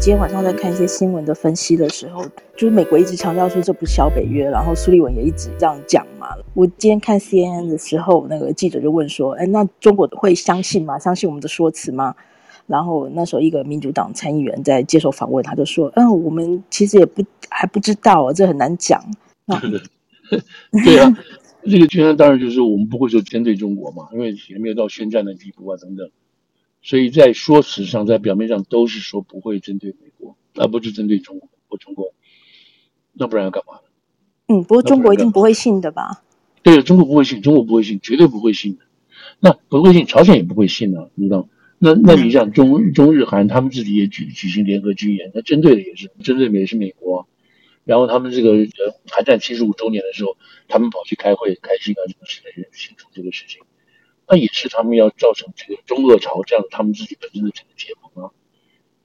今天晚上在看一些新闻的分析的时候，就是美国一直强调说这不是小北约，然后苏利文也一直这样讲嘛。我今天看 CNN 的时候，那个记者就问说：“哎，那中国会相信吗？相信我们的说辞吗？”然后那时候一个民主党参议员在接受访问，他就说：“嗯，我们其实也不还不知道啊，这很难讲。” 对啊，这个居然当然就是我们不会说针对中国嘛，因为也没有到宣战的地步啊，等等。所以在说辞上，在表面上都是说不会针对美国，而不是针对中国或中共。那不然要干嘛呢？嗯，不过中国一定不会信的吧？对，中国不会信，中国不会信，绝对不会信的。那不会信，朝鲜也不会信呢、啊，你知道？那那你像中中日韩，他们自己也举举行联合军演，那针对的也是针对的也是美国。然后他们这个呃韩战七十五周年的时候，他们跑去开会开心啊，什么事情庆祝这个事情。那也是他们要造成这个中俄朝这样他们自己本身的这个结盟啊，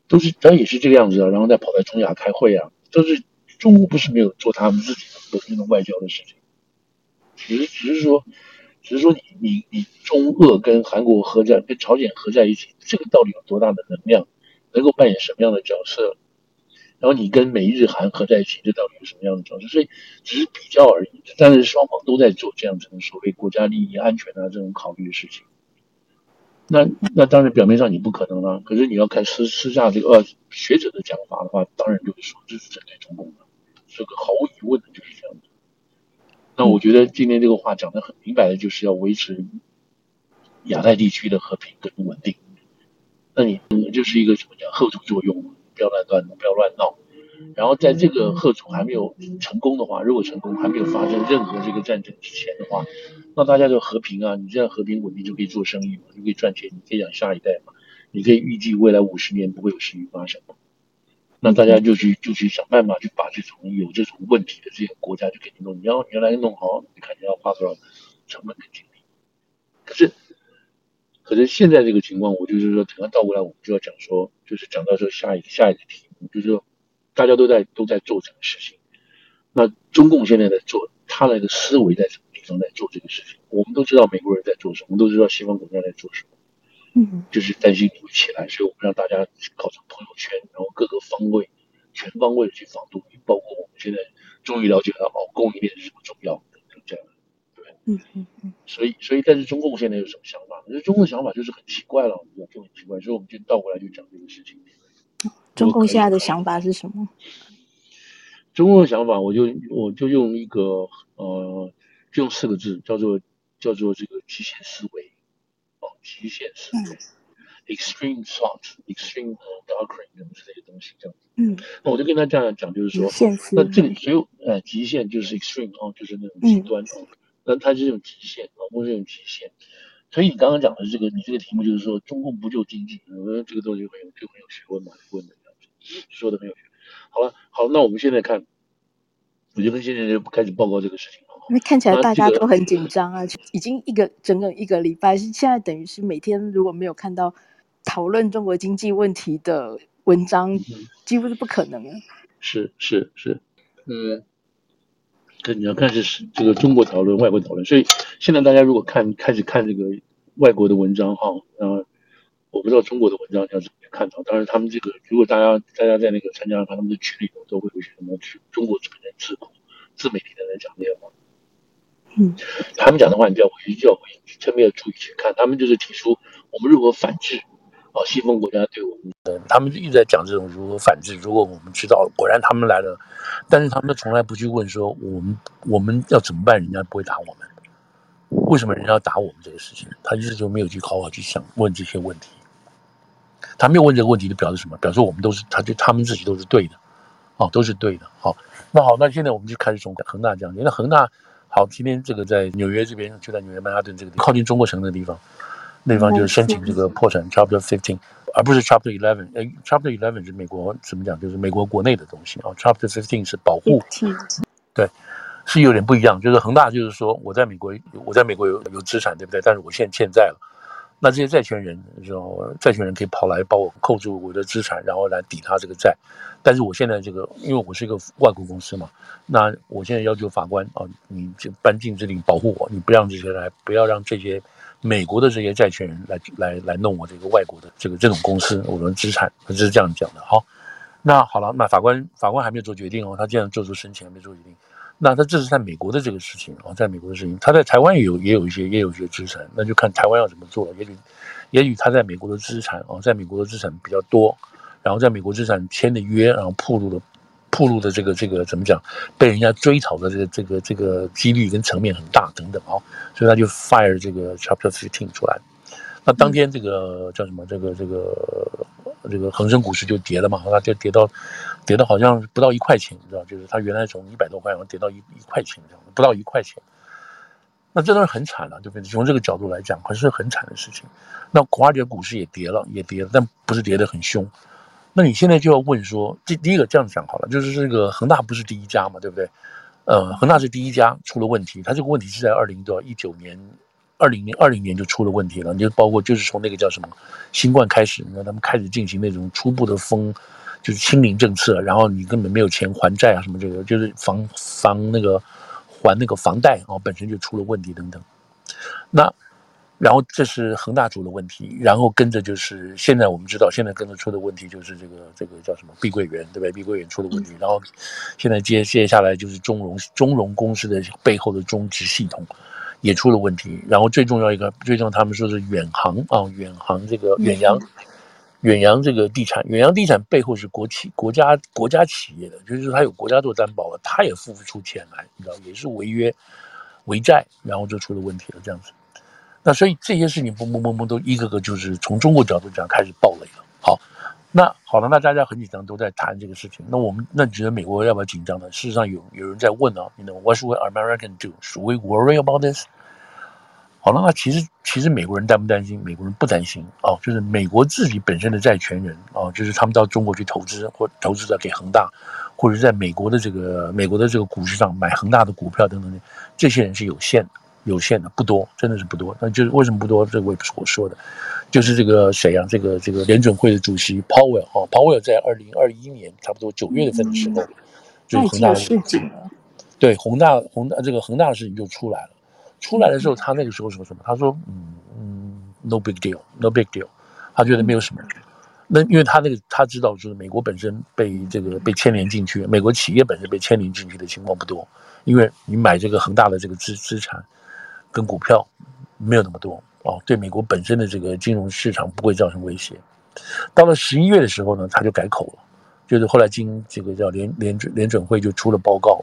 都是当然也是这个样子啊，然后再跑到中亚开会啊，都是中国不是没有做他们自己的本身的外交的事情，只是只是说，只是说你你你中俄跟韩国合在跟朝鲜合在一起，这个到底有多大的能量，能够扮演什么样的角色？然后你跟美日韩合在一起，这到底是什么样的角色？所以只是比较而已。但是双方都在做这样子的所谓国家利益、安全啊这种考虑的事情。那那当然表面上你不可能啊，可是你要看私私下这个呃学者的讲法的话，当然就会说这是针对中共的，这个毫无疑问的就是这样子。那我觉得今天这个话讲得很明白的，就是要维持亚太地区的和平跟稳定。那你就是一个什么讲后续作用？不要乱乱，不要乱闹。然后在这个吓阻还没有成功的话，如果成功还没有发生任何这个战争之前的话，那大家就和平啊，你这样和平稳定就可以做生意嘛，就可以赚钱，你可以养下一代嘛，你可以预计未来五十年不会有事情发生。那大家就去就去想办法去把这种有这种问题的这些国家就给你弄，你要你要来弄好，你看你要花多少成本跟精力。可是。可是现在这个情况，我就是说，等下倒过来，我们就要讲说，就是讲到说下一个下一个题目，就是说，大家都在都在做这个事情。那中共现在在做，他那个思维在什么地方在做这个事情？我们都知道美国人在做什么，我们都知道西方国家在做什么。嗯，就是担心你会起来，所以我们让大家搞成朋友圈，然后各个方位全方位的去防堵你，包括我们现在终于了解到哦，供应链是什么重要。嗯嗯嗯，所以所以，但是中共现在有什么想法？其实中共的想法就是很奇怪了，就很奇怪。所以我们就倒过来就讲这个事情。中共现在的想法是什么？中共的想法，我就我就用一个呃，就用四个字，叫做叫做这个极限思维哦，极限思维、嗯、，extreme thought，extreme doctrine 什么之类的东西这样子。嗯，那我就跟他这样讲，就是说，那这个所有呃极限就是 extreme 哦，就是那种极端。嗯那它是有极限，老公是有极限，所以你刚刚讲的这个，你这个题目就是说中共不救经济，我觉得这个东西很有就很有学问嘛，问的这样子，说的很有学。好了，好，那我们现在看，我就跟现在就开始报告这个事情。因为看起来大家都很紧张啊，这个、已经一个整整一个礼拜，是现在等于是每天如果没有看到讨论中国经济问题的文章，几乎是不可能的。是是是，嗯。你要看是这个中国讨论、外国讨论，所以现在大家如果看开始看这个外国的文章哈，呃，我不知道中国的文章要怎么看到。当然，他们这个如果大家大家在那个参加他们的群里头，都会有些什么去中国这边的自媒自媒体的人讲这些话。嗯，他们讲的话，你就要回去，就要回去，特别要注意去看。他们就是提出我们如何反制。哦，西方国家对我们的，他们一直在讲这种如何反制。如果我们知道，果然他们来了，但是他们从来不去问说我们我们要怎么办，人家不会打我们，为什么人家要打我们这个事情？他一直就没有去好好去想问这些问题。他没有问这个问题，就表示什么？表示我们都是，他就他们自己都是对的，哦，都是对的。好，那好，那现在我们就开始从恒大讲起。那恒大，好，今天这个在纽约这边，就在纽约曼哈顿这个地方靠近中国城的地方。那方就是申请这个破产 Chapter Fifteen，而不是 Chapter Eleven。哎，Chapter Eleven 是美国怎么讲？就是美国国内的东西啊。Chapter Fifteen 是保护，对，是有点不一样。就是恒大，就是说我在美国，我在美国有有资产，对不对？但是我现在欠债了，那这些债权人，然后债权人可以跑来帮我扣住我的资产，然后来抵他这个债。但是我现在这个，因为我是一个外国公司嘛，那我现在要求法官啊，你就颁禁之令保护我，你不让这些来，不要让这些。美国的这些债权人来来来弄我这个外国的这个这种公司，我们资产，他就是这样讲的。好，那好了，那法官法官还没有做决定哦，他既然做出申请还没做决定，那他这是在美国的这个事情哦，在美国的事情，他在台湾也有也有一些也有一些资产，那就看台湾要怎么做了，也许也许他在美国的资产哦，在美国的资产比较多，然后在美国资产签的约，然后暴露的暴露的这个这个怎么讲，被人家追讨的这个这个这个几率跟层面很大等等哦，所以他就 fire 这个 Chapter 15出来。那当天这个叫什么？这个这个这个恒生股市就跌了嘛，它就跌到跌到好像不到一块钱，你知道？就是它原来从一百多块，然后跌到一一块钱这样，不到一块钱。那真的是很惨了，啊，就从这个角度来讲，还是很惨的事情。那华尔街股市也跌了，也跌了，但不是跌得很凶。那你现在就要问说，这第一个这样讲好了，就是这个恒大不是第一家嘛，对不对？呃，恒大是第一家出了问题，它这个问题是在二零多一九年。二零年二零年就出了问题了，你就包括就是从那个叫什么新冠开始，你看他们开始进行那种初步的封，就是清零政策，然后你根本没有钱还债啊什么这个，就是房房那个还那个房贷啊本身就出了问题等等。那然后这是恒大出的问题，然后跟着就是现在我们知道现在跟着出的问题就是这个这个叫什么碧桂园对不对？碧桂园出了问题，然后现在接接下来就是中融中融公司的背后的中植系统。也出了问题，然后最重要一个，最重要他们说是远航啊，远航这个远洋，远洋这个地产，远洋地产背后是国企、国家、国家企业的，就是说他有国家做担保了，他也付不出钱来，你知道，也是违约、违债，然后就出了问题了，这样子。那所以这些事情嘣嘣嘣嘣都一个个就是从中国角度讲开始爆雷了。好，那好了，那大家很紧张，都在谈这个事情。那我们那你觉得美国要不要紧张呢？事实上有有人在问啊，你 know what should American do？Should we worry about this？好了，那其实其实美国人担不担心？美国人不担心哦，就是美国自己本身的债权人哦，就是他们到中国去投资或投资者给恒大，或者在美国的这个美国的这个股市上买恒大的股票等等的，这些人是有限的，有限的不多，真的是不多。那就是为什么不多？这个我也不是我说的，就是这个谁啊？这个这个联准会的主席鲍威尔哈，鲍威尔在二零二一年差不多九月份的时候，就恒大的事情了，对恒大恒大这个恒大的事情就出来了。出来的时候，他那个时候说什么？他说：“嗯嗯，no big deal，no big deal。”他觉得没有什么。那因为他那个他知道，就是美国本身被这个被牵连进去，美国企业本身被牵连进去的情况不多。因为你买这个恒大的这个资资产跟股票没有那么多哦，对美国本身的这个金融市场不会造成威胁。到了十一月的时候呢，他就改口了，就是后来经这个叫联联准联准会就出了报告。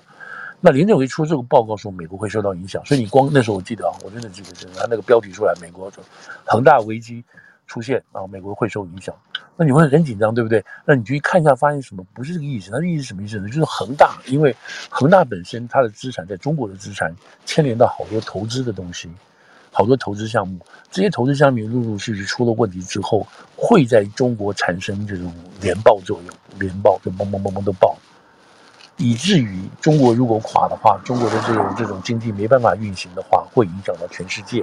那联准会出这个报告说美国会受到影响，所以你光那时候我记得啊，我真的记得，就是他那个标题出来，美国说恒大危机出现啊，美国会受影响，那你会很紧张，对不对？那你去看一下，发现什么？不是这个意思，它的意思什么意思呢？就是恒大，因为恒大本身它的资产在中国的资产牵连到好多投资的东西，好多投资项目，这些投资项目陆陆续续出了问题之后，会在中国产生这种连爆作用，连爆就嘣嘣嘣嘣都爆。以至于中国如果垮的话，中国的这种这种经济没办法运行的话，会影响到全世界。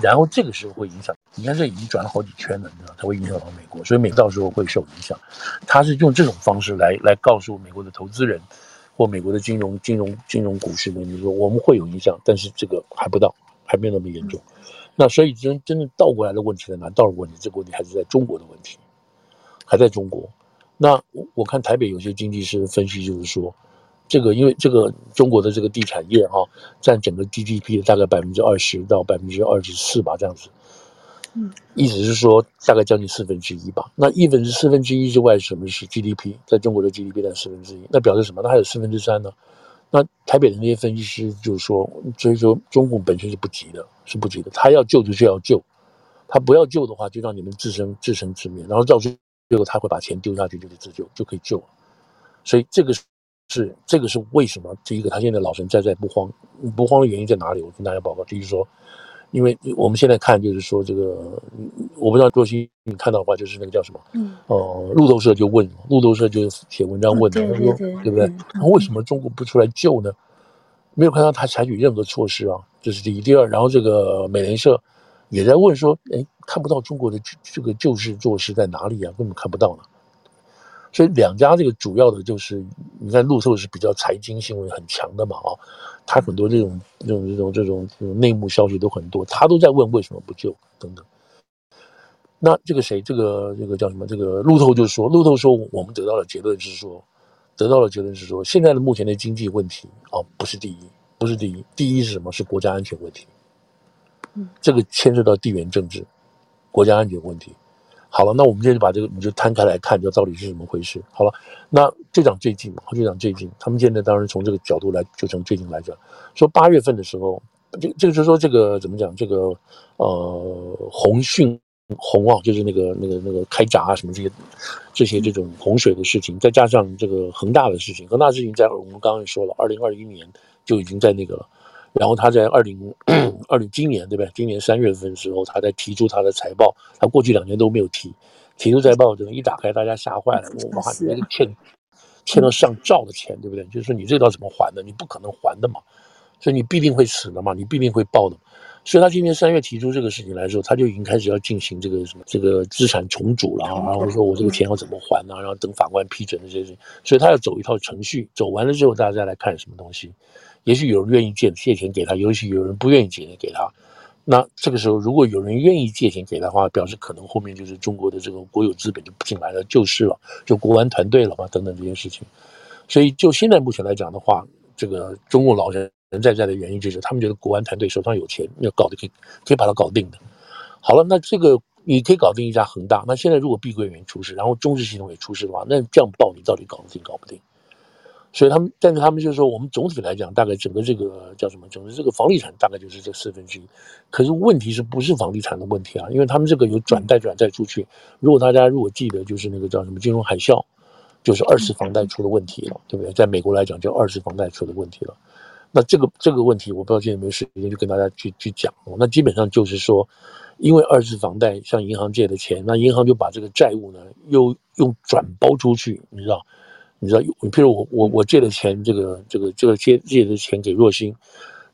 然后这个时候会影响，你看这已经转了好几圈了，你知道，它会影响到美国，所以美到时候会受影响。他是用这种方式来来告诉美国的投资人或美国的金融金融金融股市的你，说我们会有影响，但是这个还不到，还没有那么严重。那所以真真正倒过来的问题在哪？倒过来问题，这个问题还是在中国的问题，还在中国。那我我看台北有些经济师分析，就是说，这个因为这个中国的这个地产业哈，占整个 GDP 的大概百分之二十到百分之二十四吧，这样子。嗯，意思是说大概将近四分之一吧。那一分之四分之一之外是什么是 GDP？在中国的 GDP 占四分之一，那表示什么？那还有四分之三呢？那台北的那些分析师就是说，所以说中共本身是不急的，是不急的，他要救就是要救，他不要救的话，就让你们自生自生自灭，然后到。最后他会把钱丢下去就是自救，就可以救了。所以这个是这个是为什么？第一个，他现在老神在在不慌，不慌的原因在哪里？我跟大家报告，就是说，因为我们现在看，就是说这个，我不知道若曦你看到的话，就是那个叫什么？嗯。哦、呃，路透社就问，路透社就写文章问的，他说，对不对？那为什么中国不出来救呢？没有看到他采取任何措施啊，这是第一。第二，然后这个美联社也在问说，哎。看不到中国的这个救市措施在哪里啊？根本看不到呢。所以两家这个主要的就是，你看路透是比较财经新闻很强的嘛啊，他很多这种这种这种这种这种内幕消息都很多，他都在问为什么不救等等。那这个谁，这个这个叫什么？这个路透就说，路透说我们得到的结论是说，得到的结论是说，现在的目前的经济问题哦，不是第一，不是第一，第一是什么？是国家安全问题。嗯，这个牵涉到地缘政治、国家安全问题。好了，那我们现在就把这个你就摊开来看，就到底是怎么回事。好了，那就讲最近嘛，就讲最近，他们现在当然从这个角度来，就从最近来讲，说八月份的时候，这这个就是说这个怎么讲？这个呃，洪汛洪啊，就是那个那个那个开闸啊什么这些这些这种洪水的事情，再加上这个恒大的事情，恒大事情在我们刚刚也说了，二零二一年就已经在那个了。然后他在二零 二零今年对不对？今年三月份的时候，他在提出他的财报，他过去两年都没有提，提出财报，这个一打开，大家吓坏了，哇，你那个欠欠了上兆的钱，对不对？就是说你这道怎么还的？你不可能还的嘛，所以你必定会死的嘛，你必定会爆的。所以他今年三月提出这个事情来的时候，他就已经开始要进行这个什么这个资产重组了，然后说我这个钱要怎么还呢？然后等法官批准的这些事情，所以他要走一套程序，走完了之后，大家再来看什么东西。也许有人愿意借借钱给他，也许有人不愿意借钱给他。那这个时候，如果有人愿意借钱给他的话，表示可能后面就是中国的这个国有资本就不进来了，救市了，就国安团队了嘛，等等这些事情。所以就现在目前来讲的话，这个中共老人人在在的原因就是他们觉得国安团队手上有钱，要搞得可以可以把它搞定的。好了，那这个你可以搞定一家恒大。那现在如果碧桂园出事，然后中资系统也出事的话，那这样爆你到底搞得定搞不定？所以他们，但是他们就是说，我们总体来讲，大概整个这个叫什么？整个这个房地产大概就是这四分之一。可是问题是不是房地产的问题啊？因为他们这个有转贷转贷出去。如果大家如果记得，就是那个叫什么金融海啸，就是二次房贷出了问题了，对不对？在美国来讲，叫二次房贷出了问题了。那这个这个问题，我不知道今天有没有时间就跟大家去去讲。那基本上就是说，因为二次房贷向银行借的钱，那银行就把这个债务呢又用转包出去，你知道？你知道，你譬如我我我借的钱，这个这个这个借借的钱给若星，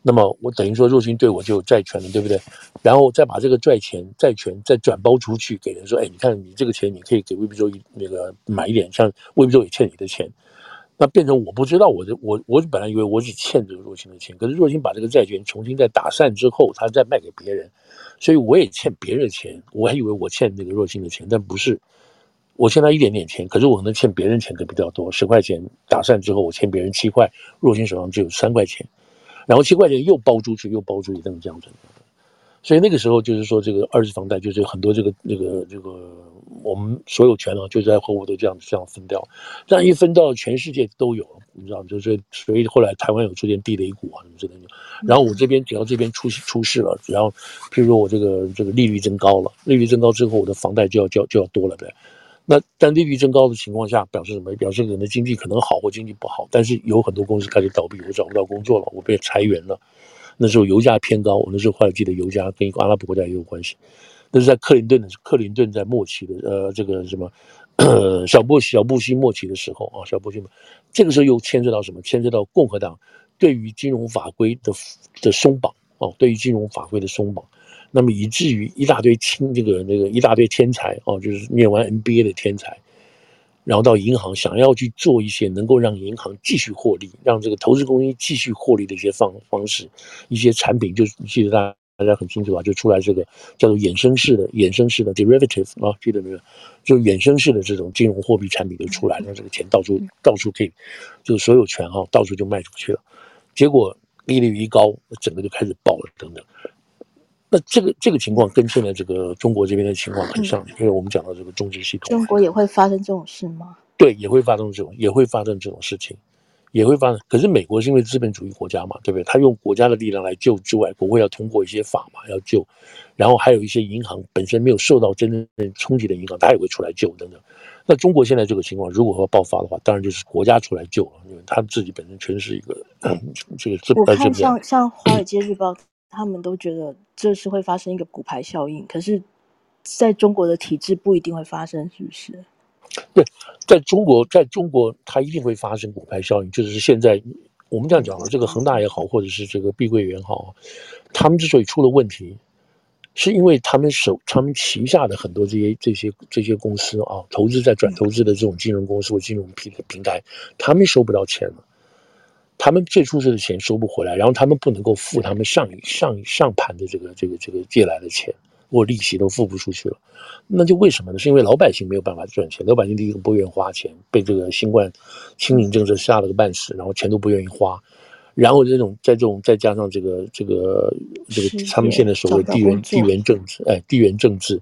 那么我等于说若星对我就有债权了，对不对？然后再把这个债钱债权再转包出去给人说，哎，你看你这个钱你可以给魏必洲那个买一点，像魏必洲也欠你的钱，那变成我不知道我的我我本来以为我只欠这个若星的钱，可是若星把这个债权重新再打散之后，他再卖给别人，所以我也欠别人的钱，我还以为我欠那个若星的钱，但不是。我欠他一点点钱，可是我可能欠别人钱可比较多，十块钱打散之后，我欠别人七块，若星手上只有三块钱，然后七块钱又包出去，又包出去，这么这样子。所以那个时候就是说，这个二次房贷就是很多这个这个这个我们所有权啊，就在和我都这样这样分掉，这样一分到全世界都有，你知道，就是所以后来台湾有出现地雷股啊什么之类的，然后我这边只要这边出出事了，然后譬如说我这个这个利率增高了，利率增高之后，我的房贷就要就要就要多了呗。那但利率增高的情况下，表示什么？表示人的经济可能好或经济不好。但是有很多公司开始倒闭，我找不到工作了，我被裁员了。那时候油价偏高，我那时候后来记得油价跟一个阿拉伯国家也有关系。那是在克林顿的克林顿在末期的呃这个什么小布小布希末期的时候啊，小布希嘛，这个时候又牵涉到什么？牵涉到共和党对于金融法规的的松绑哦，对于金融法规的松绑。那么以至于一大堆青这个那个一大堆天才哦，就是念完 MBA 的天才，然后到银行想要去做一些能够让银行继续获利，让这个投资公司继续获利的一些方方式，一些产品，就记得大家大家很清楚吧？就出来这个叫做衍生式的衍生式的 derivative 啊，记得没有？就衍生式的这种金融货币产品就出来，了这个钱到处到处可以，就所有权哈到处就卖出去了，结果利率一高，整个就开始爆了等等。那这个这个情况跟现在这个中国这边的情况很像，因为我们讲到这个中资系统，中国也会发生这种事吗？对，也会发生这种，也会发生这种事情，也会发生。可是美国是因为资本主义国家嘛，对不对？他用国家的力量来救之外，国会要通过一些法嘛，要救。然后还有一些银行本身没有受到真正冲击的银行，他也会出来救等等。那中国现在这个情况，如果要爆发的话，当然就是国家出来救了，因为他自己本身全是一个 这个资本。我看像像《华尔街日报》。他们都觉得这是会发生一个骨牌效应，可是在中国的体制不一定会发生，是不是？对，在中国，在中国，它一定会发生骨牌效应。就是现在我们这样讲了，这个恒大也好，或者是这个碧桂园好，他们之所以出了问题，是因为他们手他们旗下的很多这些这些这些公司啊，投资在转投资的这种金融公司或金融平平台，他们收不到钱了。他们借出去的钱收不回来，然后他们不能够付他们上上上盘的这个这个这个借来的钱，或利息都付不出去了。那就为什么呢？是因为老百姓没有办法赚钱，老百姓第一个不愿意花钱，被这个新冠清零政策吓了个半死，然后钱都不愿意花。然后这种在这种再加上这个这个这个他们现在所谓地缘地缘政治，哎，地缘政治，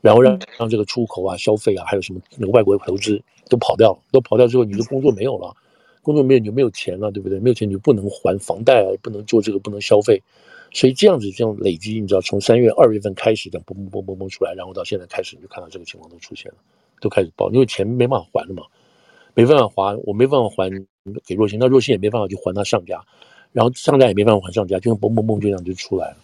然后让让这个出口啊、消费啊，还有什么那个外国投资都跑掉了，都跑掉之后，你的工作没有了，工作没有你就没有钱了，对不对？没有钱你就不能还房贷啊，不能做这个，不能消费，所以这样子这样累积，你知道，从三月二月份开始这样嘣嘣嘣嘣嘣出来，然后到现在开始，你就看到这个情况都出现了，都开始爆，因为钱没办法还了嘛。没办法还，我没办法还给若星，那若星也没办法去还他上家，然后上家也没办法还上家，就嘣嘣嘣就这样就出来了。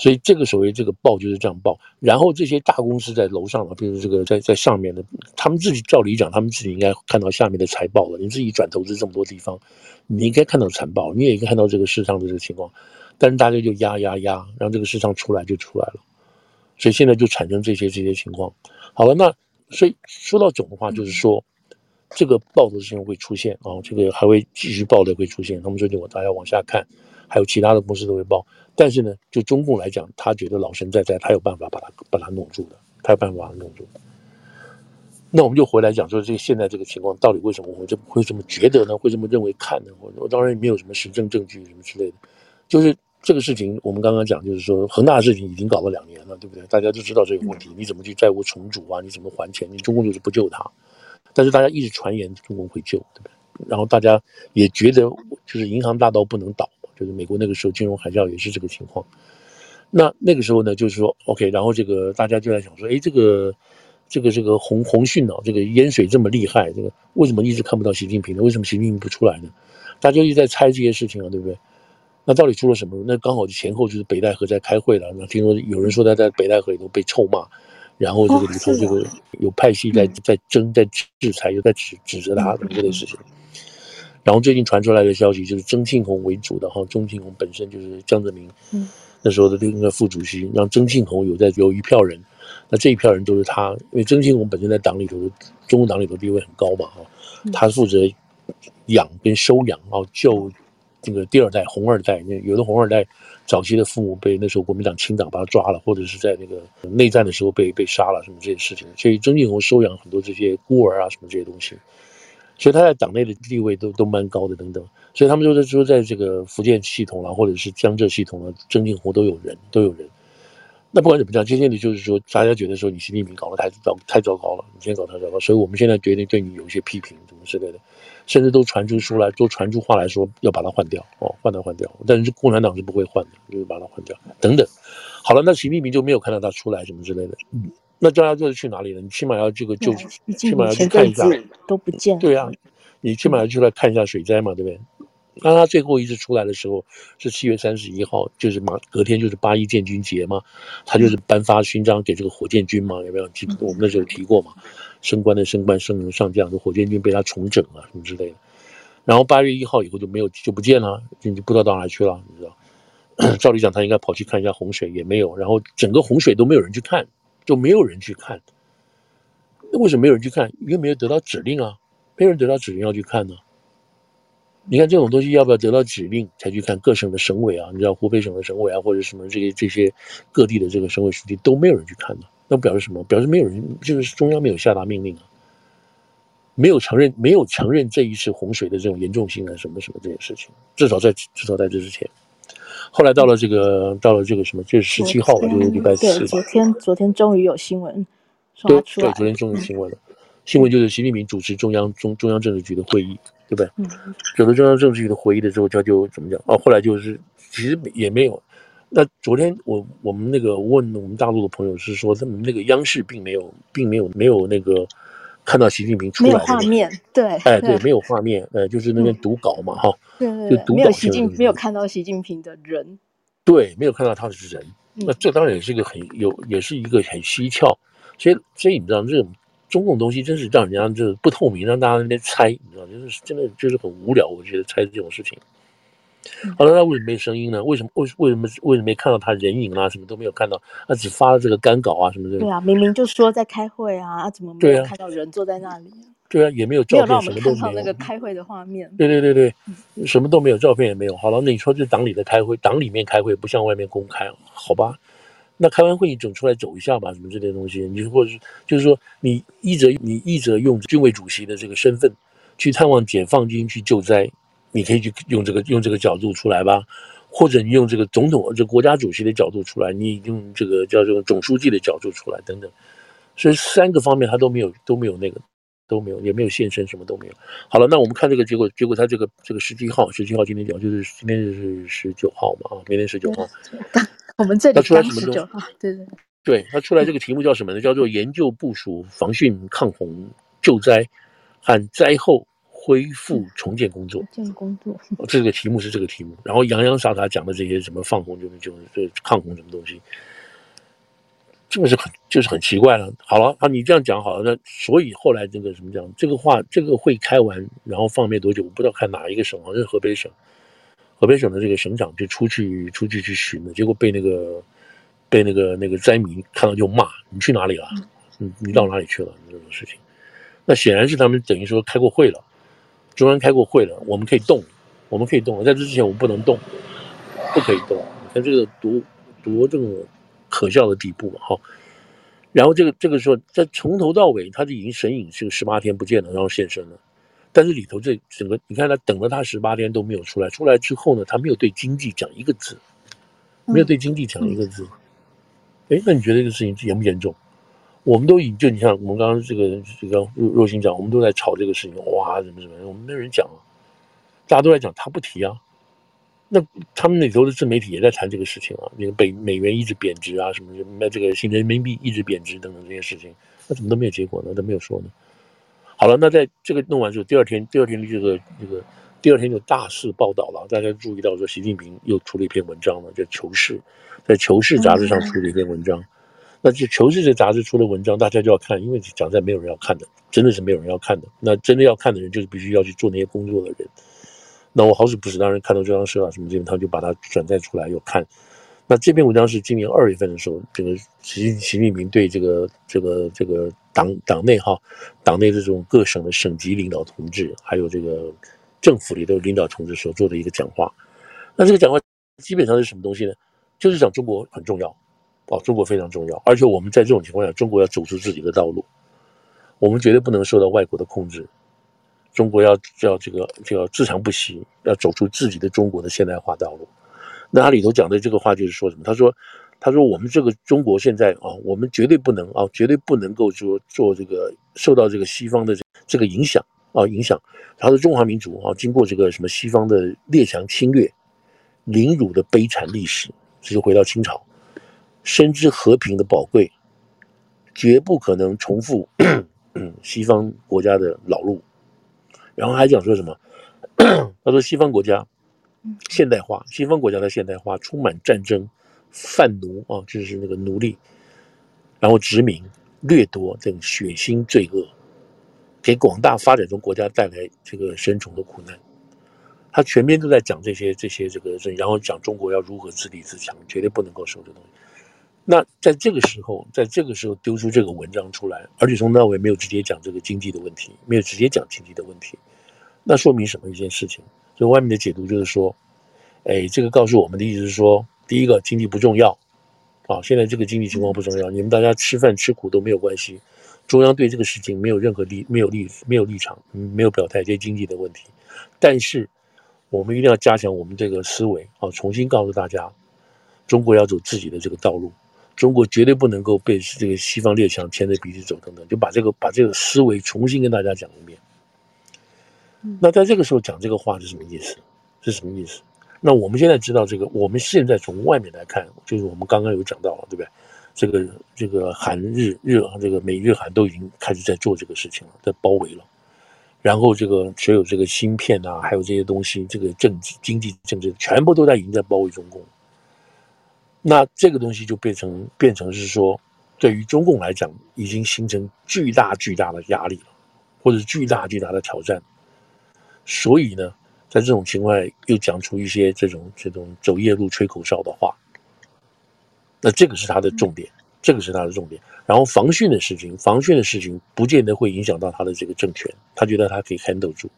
所以这个所谓这个报就是这样报，然后这些大公司在楼上了，比如这个在在上面的，他们自己照理讲，他们自己应该看到下面的财报了。你自己转投资这么多地方，你应该看到财报，你也应该看到这个市场的这个情况，但是大家就压压压，让这个市场出来就出来了。所以现在就产生这些这些情况。好了，那所以说到总的话，就是说。这个报的事情会出现啊，这个还会继续报的会出现。他们说，就我大家往下看，还有其他的公司都会报。但是呢，就中共来讲，他觉得老神在在，他有办法把它把它弄住的，他有办法把它弄住。那我们就回来讲说，这现在这个情况到底为什么我这会这么觉得呢？会这么认为看呢？我我当然也没有什么实证证据什么之类的，就是这个事情我们刚刚讲，就是说恒大的事情已经搞了两年了，对不对？大家都知道这个问题，你怎么去债务重组啊？你怎么还钱？你中共就是不救他。但是大家一直传言中共会救，对不对？然后大家也觉得就是银行大到不能倒，就是美国那个时候金融海啸也是这个情况。那那个时候呢，就是说 OK，然后这个大家就在想说，哎，这个这个这个洪洪训呢，这个淹水这么厉害，这个为什么一直看不到习近平呢？为什么习近平不出来呢？大家一直在猜这些事情啊，对不对？那到底出了什么？那刚好前后就是北戴河在开会了。那听说有人说他在北戴河里头被臭骂。然后这个里头这个有派系在在争在制裁，又在指指责他等这类事情。然后最近传出来的消息就是曾庆红为主的哈，曾庆红本身就是江泽民那时候的那个副主席，让曾庆红有在有一票人，那这一票人都是他，因为曾庆红本身在党里头，中共党里头地位很高嘛哈，他负责养跟收养啊救。这个第二代红二代，那有的红二代早期的父母被那时候国民党清党把他抓了，或者是在那个内战的时候被被杀了，什么这些事情，所以曾庆红收养很多这些孤儿啊，什么这些东西，所以他在党内的地位都都蛮高的等等，所以他们说在说在这个福建系统啊，或者是江浙系统啊，曾庆红都有人都有人。那不管怎么讲，今天的就是说，大家觉得说你习近平搞得太糟太糟糕了，你先搞太糟糕，所以我们现在决定对你有一些批评，什么之类的。甚至都传出书来，都传出话来说要把它换掉哦，换掉换掉。但是共产党是不会换的，就是把它换掉等等。好了，那习近平就没有看到他出来什么之类的。嗯，那张家就是去哪里了？你起码要这个就，起码要去看一下，都不见。对啊，你起码要出来看一下水灾嘛，对不对？当他最后一次出来的时候是七月三十一号，就是马隔天就是八一建军节嘛，他就是颁发勋章给这个火箭军嘛，有没有记得？我们那时候提过嘛。升官的升官，升能上将，这火箭军被他重整啊，什么之类的。然后八月一号以后就没有就不见了，就不知道到哪去了，你知道？照理讲他应该跑去看一下洪水，也没有。然后整个洪水都没有人去看，就没有人去看。那为什么没有人去看？因为没有得到指令啊，没有人得到指令要去看呢。你看这种东西要不要得到指令才去看？各省的省委啊，你知道湖北省的省委啊，或者什么这些这些各地的这个省委书记都没有人去看呢。那表示什么？表示没有人，就是中央没有下达命令啊，没有承认，没有承认这一次洪水的这种严重性啊，什么什么这件事情。至少在至少在这之前，后来到了这个到了这个什么，就是十七号吧，就是礼拜四。对，昨天昨天终于有新闻对对，昨天终于新闻了。嗯、新闻就是习近平主持中央中中央政治局的会议，对不对？嗯。有了中央政治局的会议的时候，他就怎么讲？哦，后来就是其实也没有。那昨天我我们那个问我们大陆的朋友是说，他们那个央视并没有并没有没有那个看到习近平出来的画面，对，哎对，没有画面，呃，就是那边读稿嘛，哈，对对对，没有习近没有看到习近平的人，对，没有看到他的人，那这当然也是一个很有，也是一个很蹊跷，所以所以你知道这种中共东西真是让人家就是不透明，让大家在那边猜，你知道，就是真的就是很无聊，我觉得猜这种事情。好了，那为什么没声音呢？为什么为为什么为什么没看到他人影啊？什么都没有看到，他只发了这个干稿啊什么的。对啊，明明就说在开会啊，啊怎么没有看到人坐在那里？对啊，也没有照片，没有让我们看到那个开会的画面。对对对对，什么都没有，照片也没有。好了，那你说这党里的开会，党里面开会不向外面公开，好吧？那开完会你总出来走一下吧，什么这类东西，你或者是就是说你一直你一直用军委主席的这个身份去探望解放军去救灾，你可以去用这个用这个角度出来吧，或者你用这个总统这个、国家主席的角度出来，你用这个叫做总书记的角度出来等等，所以三个方面他都没有都没有那个都没有也没有现身，什么都没有。好了，那我们看这个结果，结果他这个这个十七号十七号今天讲就是今天是十九号嘛啊，明天十九号。我们这里出来什么东西？对对对，他出来这个题目叫什么呢？叫做研究部署防汛抗洪救灾和灾后恢复重建工作。重建工作，这个题目是这个题目。然后洋洋洒洒讲的这些什么放洪就是就是这抗洪什么东西，这个是很就是很奇怪了。好了啊，你这样讲好了，那所以后来这个什么讲这个话，这个会开完，然后放没多久，我不知道看哪一个省，好像是河北省。河北省的这个省长就出去出去去巡了，结果被那个被那个那个灾民看到就骂：“你去哪里了？你你到哪里去了？”这种事情，那显然是他们等于说开过会了，中央开过会了，我们可以动，我们可以动，在这之前我们不能动，不可以动。你看这个多多这个可笑的地步哈。然后这个这个时候，在从头到尾，他就已经神隐这个十八天不见了，然后现身了。但是里头这整个，你看他等了他十八天都没有出来，出来之后呢，他没有对经济讲一个字，没有对经济讲一个字。哎、嗯，那你觉得这个事情严不严重？我们都已就你像我们刚刚这个这个若若星讲，我们都在吵这个事情，哇，怎么怎么，我们没有人讲啊，大家都在讲，他不提啊。那他们那头的自媒体也在谈这个事情啊，那个北美元一直贬值啊，什么什么这个新人民币一直贬值等等这些事情，那怎么都没有结果呢？都没有说呢？好了，那在这个弄完之后，第二天，第二天的这个这个，第二天就大肆报道了。大家注意到说，习近平又出了一篇文章了，叫《求是》，在《求是》杂志上出了一篇文章。那这《求是》这杂志出了文章，大家就要看，因为讲在没有人要看的，真的是没有人要看的。那真的要看的人，就是必须要去做那些工作的人。那我好死不死，当然看到中央社啊什么这边，他就把它转载出来又看。那这篇文章是今年二月份的时候，这个习习近平对这个这个这个党党内哈，党内这种各省的省级领导同志，还有这个政府里的领导同志所做的一个讲话。那这个讲话基本上是什么东西呢？就是讲中国很重要，哦，中国非常重要，而且我们在这种情况下，中国要走出自己的道路，我们绝对不能受到外国的控制，中国要要这个就要自强不息，要走出自己的中国的现代化道路。那他里头讲的这个话就是说什么？他说：“他说我们这个中国现在啊，我们绝对不能啊，绝对不能够说做这个受到这个西方的这个影响啊影响。他说中华民族啊，经过这个什么西方的列强侵略、凌辱的悲惨历史，这就回到清朝，深知和平的宝贵，绝不可能重复 西方国家的老路。然后还讲说什么？他说西方国家。”现代化，西方国家的现代化充满战争、贩奴啊，就是那个奴隶，然后殖民、掠夺这种血腥罪恶，给广大发展中国家带来这个深重的苦难。他全篇都在讲这些、这些、这个，然后讲中国要如何自立自强，绝对不能够受这东西。那在这个时候，在这个时候丢出这个文章出来，而且从头到尾没有直接讲这个经济的问题，没有直接讲经济的问题，那说明什么一件事情？所以外面的解读就是说，哎，这个告诉我们的意思是说，第一个经济不重要，啊，现在这个经济情况不重要，你们大家吃饭吃苦都没有关系，中央对这个事情没有任何立没有立没有立场，没有表态这些经济的问题，但是我们一定要加强我们这个思维，啊，重新告诉大家，中国要走自己的这个道路，中国绝对不能够被这个西方列强牵着鼻子走等等，就把这个把这个思维重新跟大家讲一遍。那在这个时候讲这个话是什么意思？是什么意思？那我们现在知道这个，我们现在从外面来看，就是我们刚刚有讲到了，对不对？这个这个韩日日这个美日韩都已经开始在做这个事情了，在包围了。然后这个所有这个芯片啊，还有这些东西，这个政治、经济、政治，全部都在已经在包围中共。那这个东西就变成变成是说，对于中共来讲，已经形成巨大巨大的压力了，或者巨大巨大的挑战。所以呢，在这种情况下，又讲出一些这种这种走夜路吹口哨的话，那这个是他的重点，这个是他的重点。然后防汛的事情，防汛的事情不见得会影响到他的这个政权，他觉得他可以 handle 住，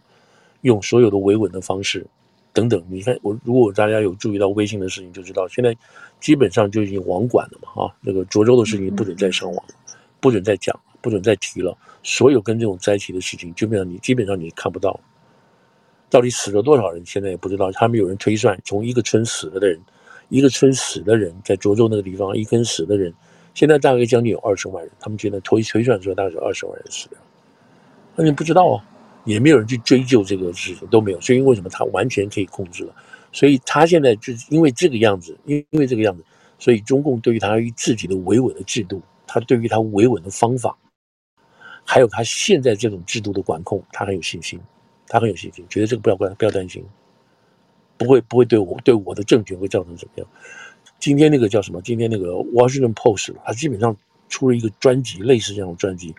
用所有的维稳的方式等等。你看，我如果大家有注意到微信的事情，就知道现在基本上就已经网管了嘛，啊，那个涿州的事情不准再上网，不准再讲，不准再提了。所有跟这种灾情的事情，基本上你基本上你看不到。到底死了多少人，现在也不知道。他们有人推算，从一个村死了的人，一个村死的人，在涿州那个地方，一根死的人，现在大概将近有二十万人。他们现在推推算出来大概是二十万人死掉。那你不知道啊，也没有人去追究这个事情，都没有。所以为什么他完全可以控制了？所以他现在就是因为这个样子，因为这个样子，所以中共对于他自己的维稳的制度，他对于他维稳的方法，还有他现在这种制度的管控，他很有信心。他很有信心，觉得这个不要关，不要担心，不会不会对我对我的政权会造成怎么样？今天那个叫什么？今天那个《Washington Post》他基本上出了一个专辑，类似这样的专辑，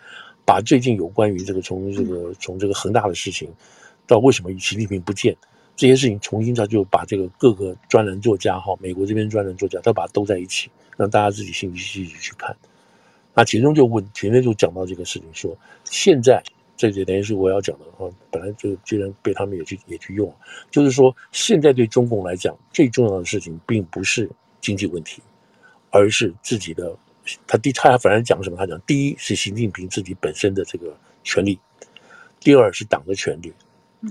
把最近有关于这个从这个从这个恒大的事情，到为什么习近平不见这些事情，重新他就把这个各个专栏作家哈，美国这边专栏作家，他把它兜在一起，让大家自己兴趣兴趣去看。那其中就问，前面就讲到这个事情，说现在。这就等于是我要讲的啊，本来就既然被他们也去也去用，就是说现在对中共来讲最重要的事情并不是经济问题，而是自己的他第他反正讲什么？他讲第一是习近平自己本身的这个权利，第二是党的权利，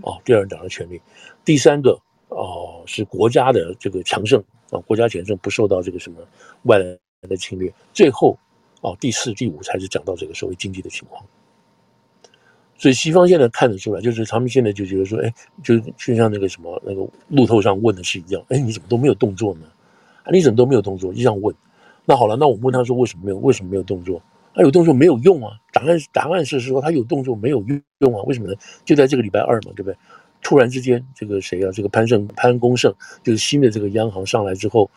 哦，第二党的权利，第三个哦是国家的这个强盛啊，国家强盛不受到这个什么外来的侵略，最后哦第四第五才是讲到这个所谓经济的情况。所以西方现在看得出来，就是他们现在就觉得说，哎，就就像那个什么那个路透上问的是一样，哎，你怎么都没有动作呢？啊，你怎么都没有动作？就这样问。那好了，那我问他说，为什么没有？为什么没有动作？他、啊、有动作没有用啊？答案答案是说他有动作没有用啊？为什么呢？就在这个礼拜二嘛，对不对？突然之间，这个谁啊？这个潘盛潘功胜就是新的这个央行上来之后，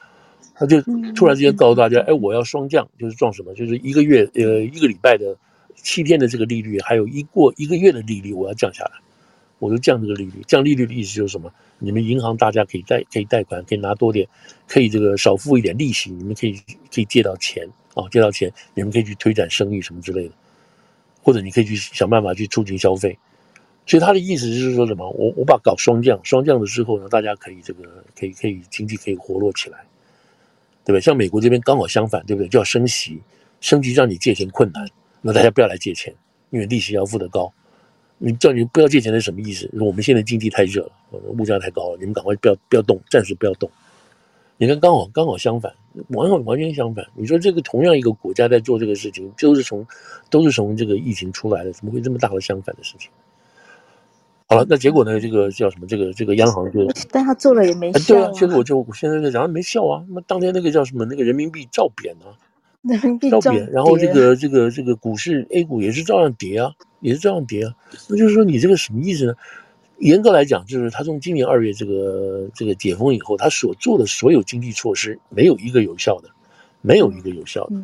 他就突然之间告诉大家，哎，我要双降，就是撞什么？就是一个月呃一个礼拜的。七天的这个利率，还有一过一个月的利率，我要降下来，我就降这个利率。降利率的意思就是什么？你们银行大家可以贷，可以贷款，可以拿多点，可以这个少付一点利息，你们可以可以借到钱啊、借到钱，你们可以去推展生意什么之类的，或者你可以去想办法去促进消费。所以他的意思就是说什么？我我把搞双降，双降的时候呢，大家可以这个可以可以经济可以活络起来，对不对？像美国这边刚好相反，对不对？就要升息，升息让你借钱困难。那大家不要来借钱，因为利息要付得高。你叫你不要借钱是什么意思？我们现在经济太热了，物价太高了，你们赶快不要不要动，暂时不要动。你看，刚好刚好相反，完完完全相反。你说这个同样一个国家在做这个事情，就是从都是从这个疫情出来的，怎么会这么大的相反的事情？好了，那结果呢？这个叫什么？这个这个央行就，但他做了也没效、啊哎。对啊，结果我就我现在在讲没效啊。那当天那个叫什么？那个人民币照贬啊。照贬，然后这个这个这个股市 A 股也是照样跌啊，也是照样跌啊。那就是说你这个什么意思呢？严格来讲，就是他从今年二月这个这个解封以后，他所做的所有经济措施没有一个有效的，没有一个有效的。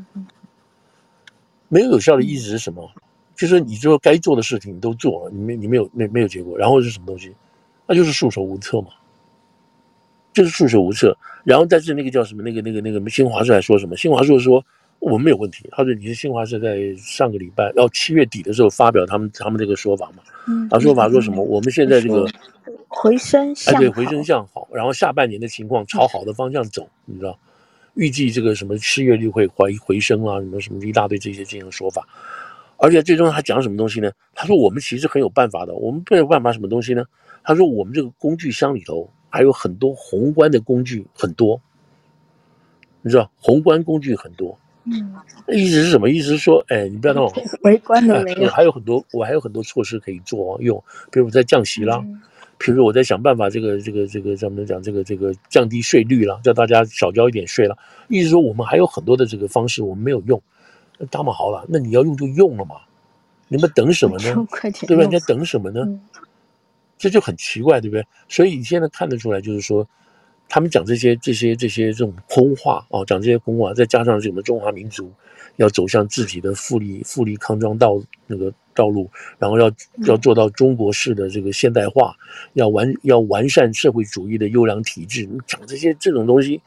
没有有效的意思是什么？就是你说该做的事情你都做了，你没你没有没没有结果，然后是什么东西？那就是束手无策嘛，就是束手无策。然后但是那个叫什么？那个那个那个新华社还说什么？新华社说。我们没有问题。他说：“你是新华社在上个礼拜，到七月底的时候发表他们他们这个说法嘛？嗯，他说法说什么？我们现在这个回升向对，回升向好。然后下半年的情况朝好的方向走，你知道？预计这个什么失业率会回回升啊，什么什么一大堆这些这样的说法。而且最终他讲什么东西呢？他说我们其实很有办法的。我们没有办法什么东西呢？他说我们这个工具箱里头还有很多宏观的工具很多，你知道？宏观工具很多。”嗯，意思是什么？意思是说，哎，你不要看我，围观的没有，还有很多，我还有很多措施可以做用，比如我在降息啦，嗯、比如我在想办法，这个这个这个咱们讲这个这个降低税率啦，叫大家少交一点税啦。意思说，我们还有很多的这个方式，我们没有用，那么好了，那你要用就用了嘛，你们等什么呢？对吧？你在等什么呢？嗯、这就很奇怪，对不对？所以你现在看得出来，就是说。他们讲这些、这些、这些这种空话啊，讲这些空话，再加上什么中华民族要走向自己的富丽富丽康庄道那个道路，然后要要做到中国式的这个现代化，要完要完善社会主义的优良体制。你讲这些这种东西，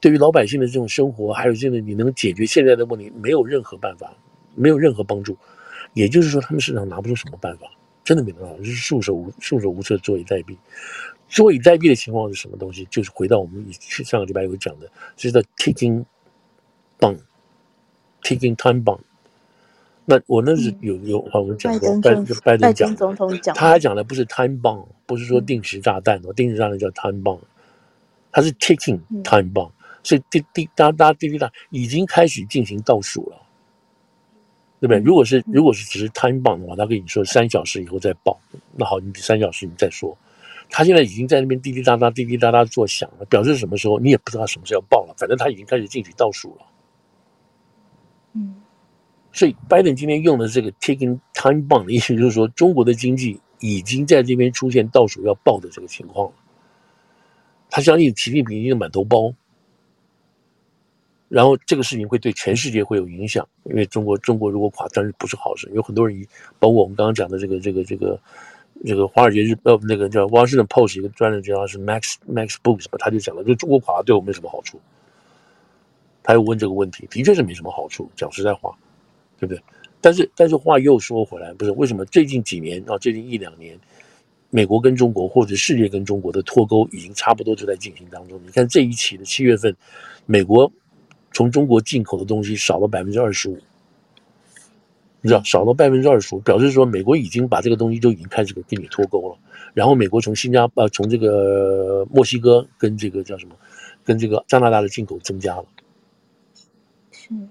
对于老百姓的这种生活，还有现在你能解决现在的问题，没有任何办法，没有任何帮助。也就是说，他们市场拿不出什么办法，真的没办法，就是束手无束手无策，坐以待毙。坐以待毙的情况是什么东西？就是回到我们上个礼拜有讲的，就是叫 ticking bomb，ticking time bomb。那我那是有有我们讲过，拜登拜登讲，总统讲，他还讲的不是 time bomb，不是说定时炸弹哦，定时炸弹叫 time bomb，它是 ticking time bomb，所以滴滴答答滴滴答已经开始进行倒数了，对不对？如果是如果是只是 time bomb 的话，他跟你说三小时以后再爆，那好，你三小时你再说。他现在已经在那边滴滴答答、滴滴答答作响了，表示什么时候你也不知道什么时候要爆了，反正他已经开始进去倒数了。嗯，所以拜登今天用的这个 “taking time bomb” 的意思就是说，中国的经济已经在这边出现倒数要爆的这个情况了。他相信习近平已经满头包，然后这个事情会对全世界会有影响，因为中国中国如果垮，当然不是好事。有很多人，包括我们刚刚讲的这个这个这个。这个《华尔街日报》，那个叫《Washington Post》一个专栏叫是 Max Max Books，他就讲了，就中国垮了对我们没什么好处。他又问这个问题，的确是没什么好处，讲实在话，对不对？但是但是话又说回来，不是为什么最近几年啊，最近一两年，美国跟中国或者世界跟中国的脱钩已经差不多就在进行当中。你看这一期的七月份，美国从中国进口的东西少了百分之二十五。你知道少了百分之二十五，表示说美国已经把这个东西就已经开始给跟你脱钩了。然后美国从新加坡、呃、从这个墨西哥跟这个叫什么，跟这个加拿大的进口增加了。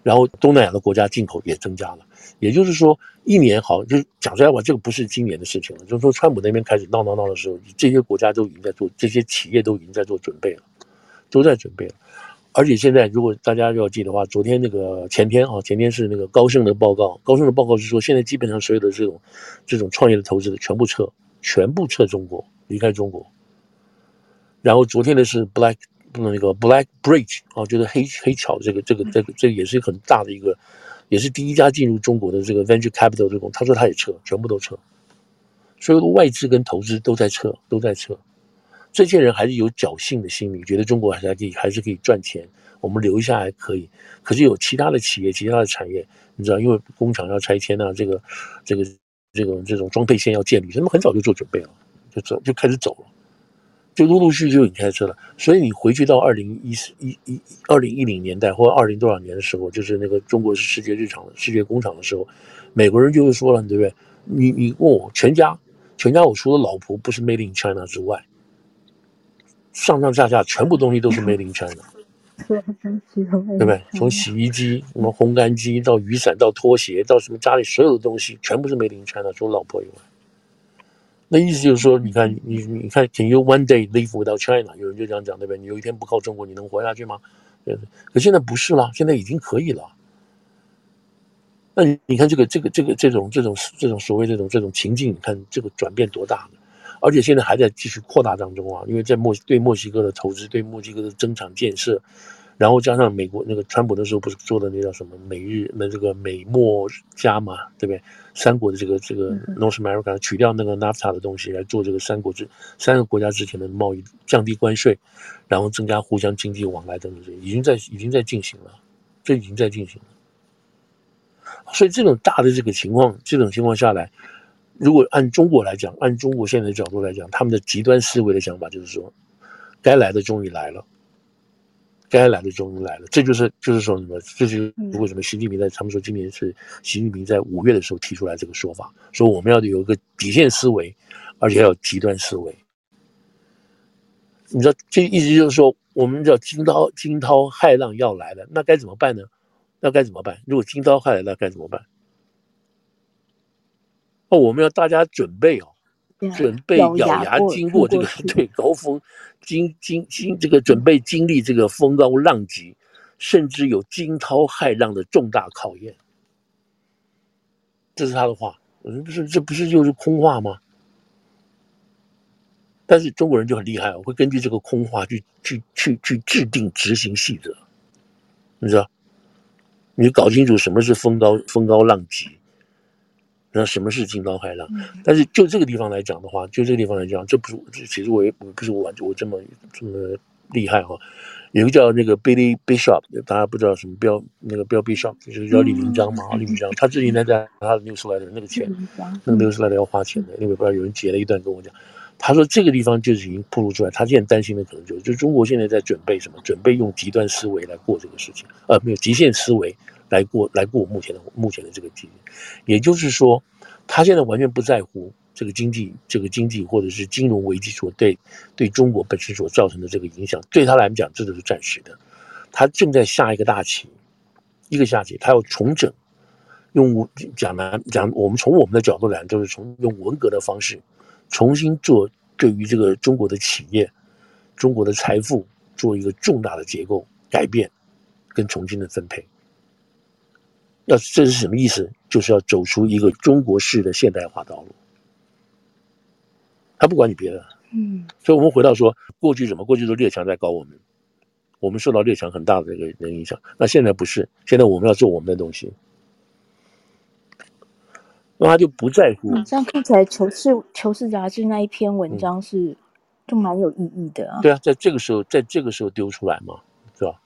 然后东南亚的国家进口也增加了。也就是说，一年好，就讲出来吧，这个不是今年的事情了。就是说，川普那边开始闹闹闹的时候，这些国家都已经在做，这些企业都已经在做准备了，都在准备了。而且现在，如果大家要记得话，昨天那个前天啊，前天是那个高盛的报告。高盛的报告是说，现在基本上所有的这种这种创业的投资的全部撤，全部撤中国，离开中国。然后昨天的是 Black 那个 Black Bridge 啊，就是黑黑桥这个这个这个这个也是很大的一个，也是第一家进入中国的这个 Venture Capital 这种，他说他也撤，全部都撤，所有的外资跟投资都在撤，都在撤。这些人还是有侥幸的心理，觉得中国还是可以，还是可以赚钱，我们留下还可以。可是有其他的企业、其他的产业，你知道，因为工厂要拆迁啊，这个、这个、这种这种装配线要建立，他们很早就做准备了，就走就开始走了，就陆陆续续就已经开始了。所以你回去到二零一四一一二零一零年代或二零多少年的时候，就是那个中国是世界日厂的世界工厂的时候，美国人就会说了，对不对？你你问我全家全家，我除了老婆不是 Made in China 之外。上上下下全部东西都是 made in China，对不对？从洗衣机、什么烘干机到雨伞到拖鞋到什么家里所有的东西，全部是 made in China，除了老婆以外。那意思就是说，你看你你看，Can you one day live without China？有人就这样讲，对不对？你有一天不靠中国，你能活下去吗？对？可现在不是了，现在已经可以了。那你你看这个这个这个这种这种这种所谓这种这种情境，你看这个转变多大呢？而且现在还在继续扩大当中啊，因为在墨对墨西哥的投资，对墨西哥的增长建设，然后加上美国那个川普的时候不是做的那叫什么美日那这个美墨加嘛，对不对？三国的这个这个 North America 取掉那个 NAFTA 的东西来做这个三国之三个国家之前的贸易降低关税，然后增加互相经济往来等等，这已经在已经在进行了，这已经在进行了。所以这种大的这个情况，这种情况下来。如果按中国来讲，按中国现在的角度来讲，他们的极端思维的想法就是说，该来的终于来了，该来的终于来了。这就是就是说什么？这就是为什么习近平在他们说今年是习近平在五月的时候提出来这个说法，说我们要有一个底线思维，而且要有极端思维。你知道这意思就是说，我们叫惊涛惊涛骇浪要来了，那该怎么办呢？那该怎么办？如果惊涛骇浪，那，该怎么办？哦，我们要大家准备哦，准备咬牙经过这个对高峰，经经经这个准备经历这个风高浪急，甚至有惊涛骇浪的重大考验。这是他的话，我说不是，这不是就是空话吗？但是中国人就很厉害，我会根据这个空话去去去去制定执行细则，你知道？你搞清楚什么是风高风高浪急。那什么是惊涛骇浪？但是就这个地方来讲的话，就这个地方来讲，这不是这其实我也不是我我这么这么厉害哈。有个叫那个 Billy Bishop，大家不知道什么标那个 Bill Bishop，就是叫李明章嘛，李明章。他之前在他的 newsletter 那个钱，那个 newsletter 要花钱的，因为不知道有人截了一段跟我讲，他说这个地方就是已经暴露出来，他现在担心的可能就是，就中国现在在准备什么？准备用极端思维来过这个事情，呃，没有极限思维来过来过目前的目前的这个局面。也就是说，他现在完全不在乎这个经济这个经济或者是金融危机所对对中国本身所造成的这个影响，对他来讲这都是暂时的。他正在下一个大棋，一个下棋，他要重整。用讲呢讲，我们从我们的角度来讲，就是从用文革的方式，重新做对于这个中国的企业、中国的财富做一个重大的结构改变跟重新的分配。要这是什么意思？就是要走出一个中国式的现代化道路。他不管你别的，嗯，所以我们回到说，过去怎么？过去都列强在搞我们，我们受到列强很大的这个人影响。那现在不是，现在我们要做我们的东西。那他就不在乎。嗯，这样看起来，《求是》《求是》杂志那一篇文章是，嗯、就蛮有意义的啊。对啊，在这个时候，在这个时候丢出来嘛，是吧？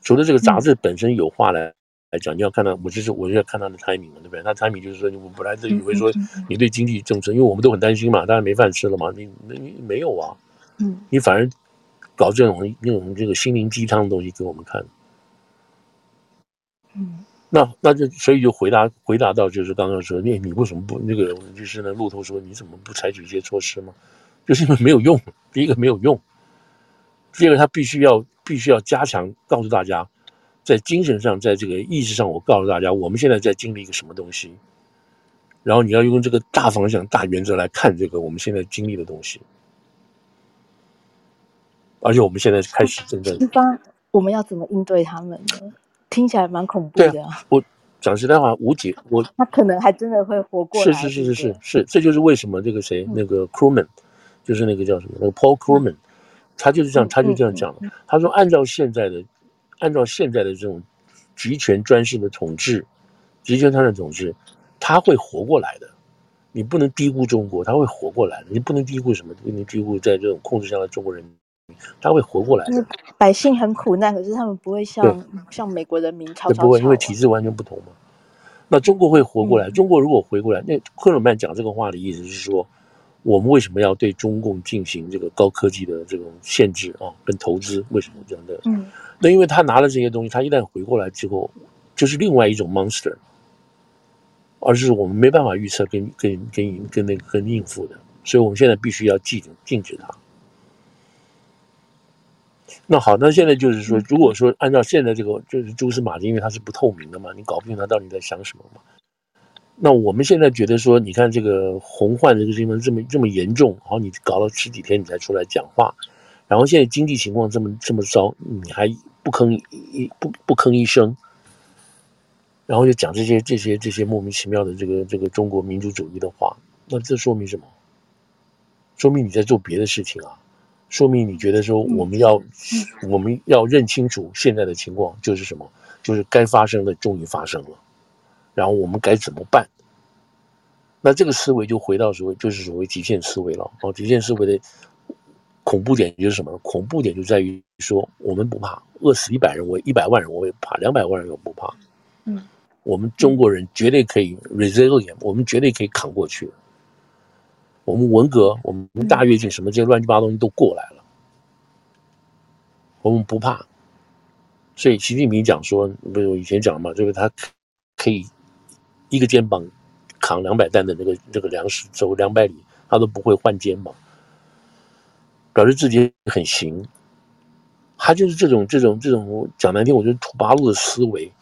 除了这个杂志本身有话来、嗯、来讲，你要看到，我就是我就要看他的 timing 嘛，对不对？他 timing 就是说，我本来就以为说你对经济政策，因为我们都很担心嘛，大家没饭吃了嘛，你你你没有啊？嗯，你反而搞这种那种这个心灵鸡汤的东西给我们看。嗯。那那就所以就回答回答到就是刚刚说，你你为什么不那个就是呢路透说你怎么不采取一些措施吗？就是因为没有用。第一个没有用，第二个他必须要必须要加强告诉大家，在精神上，在这个意识上，我告诉大家，我们现在在经历一个什么东西，然后你要用这个大方向、大原则来看这个我们现在经历的东西，而且我们现在开始真正，我们要怎么应对他们呢？听起来蛮恐怖的。我讲实在话，无解。我 他可能还真的会活过来。是是是是是是，这就是为什么这个谁，那个 Crewman，就是那个叫什么，那个 Paul Crewman，他就是这样，他就这样讲的。他说，按照现在的，按照现在的这种集权专制的统治，集权专制统治，他会活过来的。你不能低估中国，他会活过来的。你不能低估什么？不能低估在这种控制下的中国人。他会活过来的。百姓很苦难，可是他们不会像像美国人民吵吵吵。不会，因为体制完全不同嘛。那中国会活过来。嗯、中国如果回过来，那克鲁曼讲这个话的意思是说，我们为什么要对中共进行这个高科技的这种限制啊，跟投资？为什么这样的？嗯，那因为他拿了这些东西，他一旦回过来之后，就是另外一种 monster，而是我们没办法预测跟跟跟跟那个跟应付的，所以我们现在必须要禁禁止它。那好，那现在就是说，如果说按照现在这个就是蛛丝马迹，因为它是不透明的嘛，你搞不清他到底在想什么嘛。那我们现在觉得说，你看这个红患这个新闻这么这么严重，然后你搞了十几天你才出来讲话，然后现在经济情况这么这么糟，你还不吭一不不吭一声，然后就讲这些这些这些莫名其妙的这个这个中国民族主义的话，那这说明什么？说明你在做别的事情啊。说明你觉得说我们要，我们要认清楚现在的情况就是什么，就是该发生的终于发生了，然后我们该怎么办？那这个思维就回到所谓就是所谓极限思维了。哦，极限思维的恐怖点就是什么？恐怖点就在于说我们不怕饿死一百人，我一百万人我也不怕，两百万人我不怕。嗯，我们中国人绝对可以 resilient，我们绝对可以扛过去。我们文革，我们大跃进，什么这些乱七八糟东西都过来了，我们不怕。所以习近平讲说，不是我以前讲嘛，就是他可以一个肩膀扛两百担的那个那个粮食走两百里，他都不会换肩膀，表示自己很行。他就是这种这种这种讲难听，我觉得土八路的思维，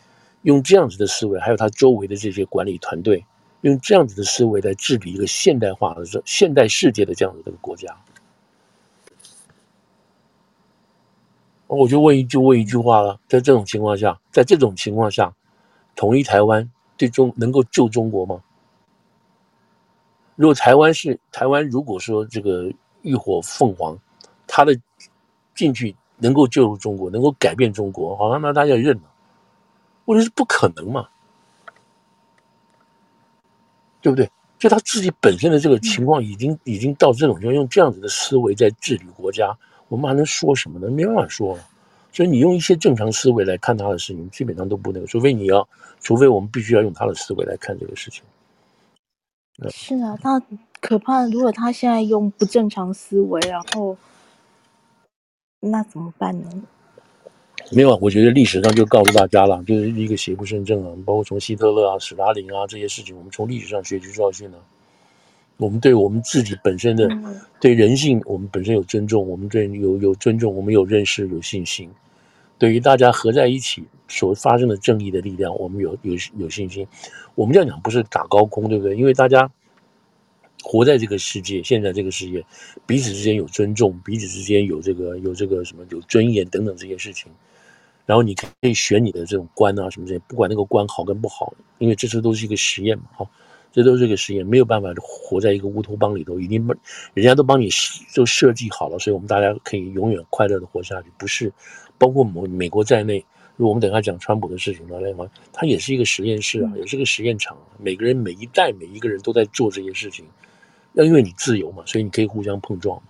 用这样子的思维，还有他周围的这些管理团队。用这样子的思维来治理一个现代化的、现代世界的这样子的一个国家，我就问一句问一句话了：在这种情况下，在这种情况下，统一台湾最终能够救中国吗？如果台湾是台湾，如果说这个浴火凤凰，他的进去能够救中国，能够改变中国，好像那大家认了，问题是不可能嘛。对不对？就他自己本身的这个情况，已经已经到这种，就用这样子的思维在治理国家，我们还能说什么呢？没办法说。所以你用一些正常思维来看他的事情，基本上都不那个。除非你要，除非我们必须要用他的思维来看这个事情。是啊，他可怕。如果他现在用不正常思维，然后那怎么办呢？没有啊，我觉得历史上就告诉大家了，就是一个邪不胜正啊。包括从希特勒啊、史达林啊这些事情，我们从历史上学习教训呢、啊。我们对我们自己本身的、嗯、对人性，我们本身有尊重，我们对有有尊重，我们有认识，有信心。对于大家合在一起所发生的正义的力量，我们有有有信心。我们这样讲不是打高空，对不对？因为大家活在这个世界，现在这个世界，彼此之间有尊重，彼此之间有这个有这个什么有尊严等等这些事情。然后你可以选你的这种官啊什么这些，不管那个官好跟不好，因为这次都是一个实验嘛，哈。这都是一个实验，没有办法活在一个乌托邦里头，已经人家都帮你就设计好了，所以我们大家可以永远快乐的活下去。不是，包括美美国在内，如果我们等下讲川普的事情呢，来它也是一个实验室啊，也是个实验场。每个人每一代每一个人都在做这些事情，要因为你自由嘛，所以你可以互相碰撞。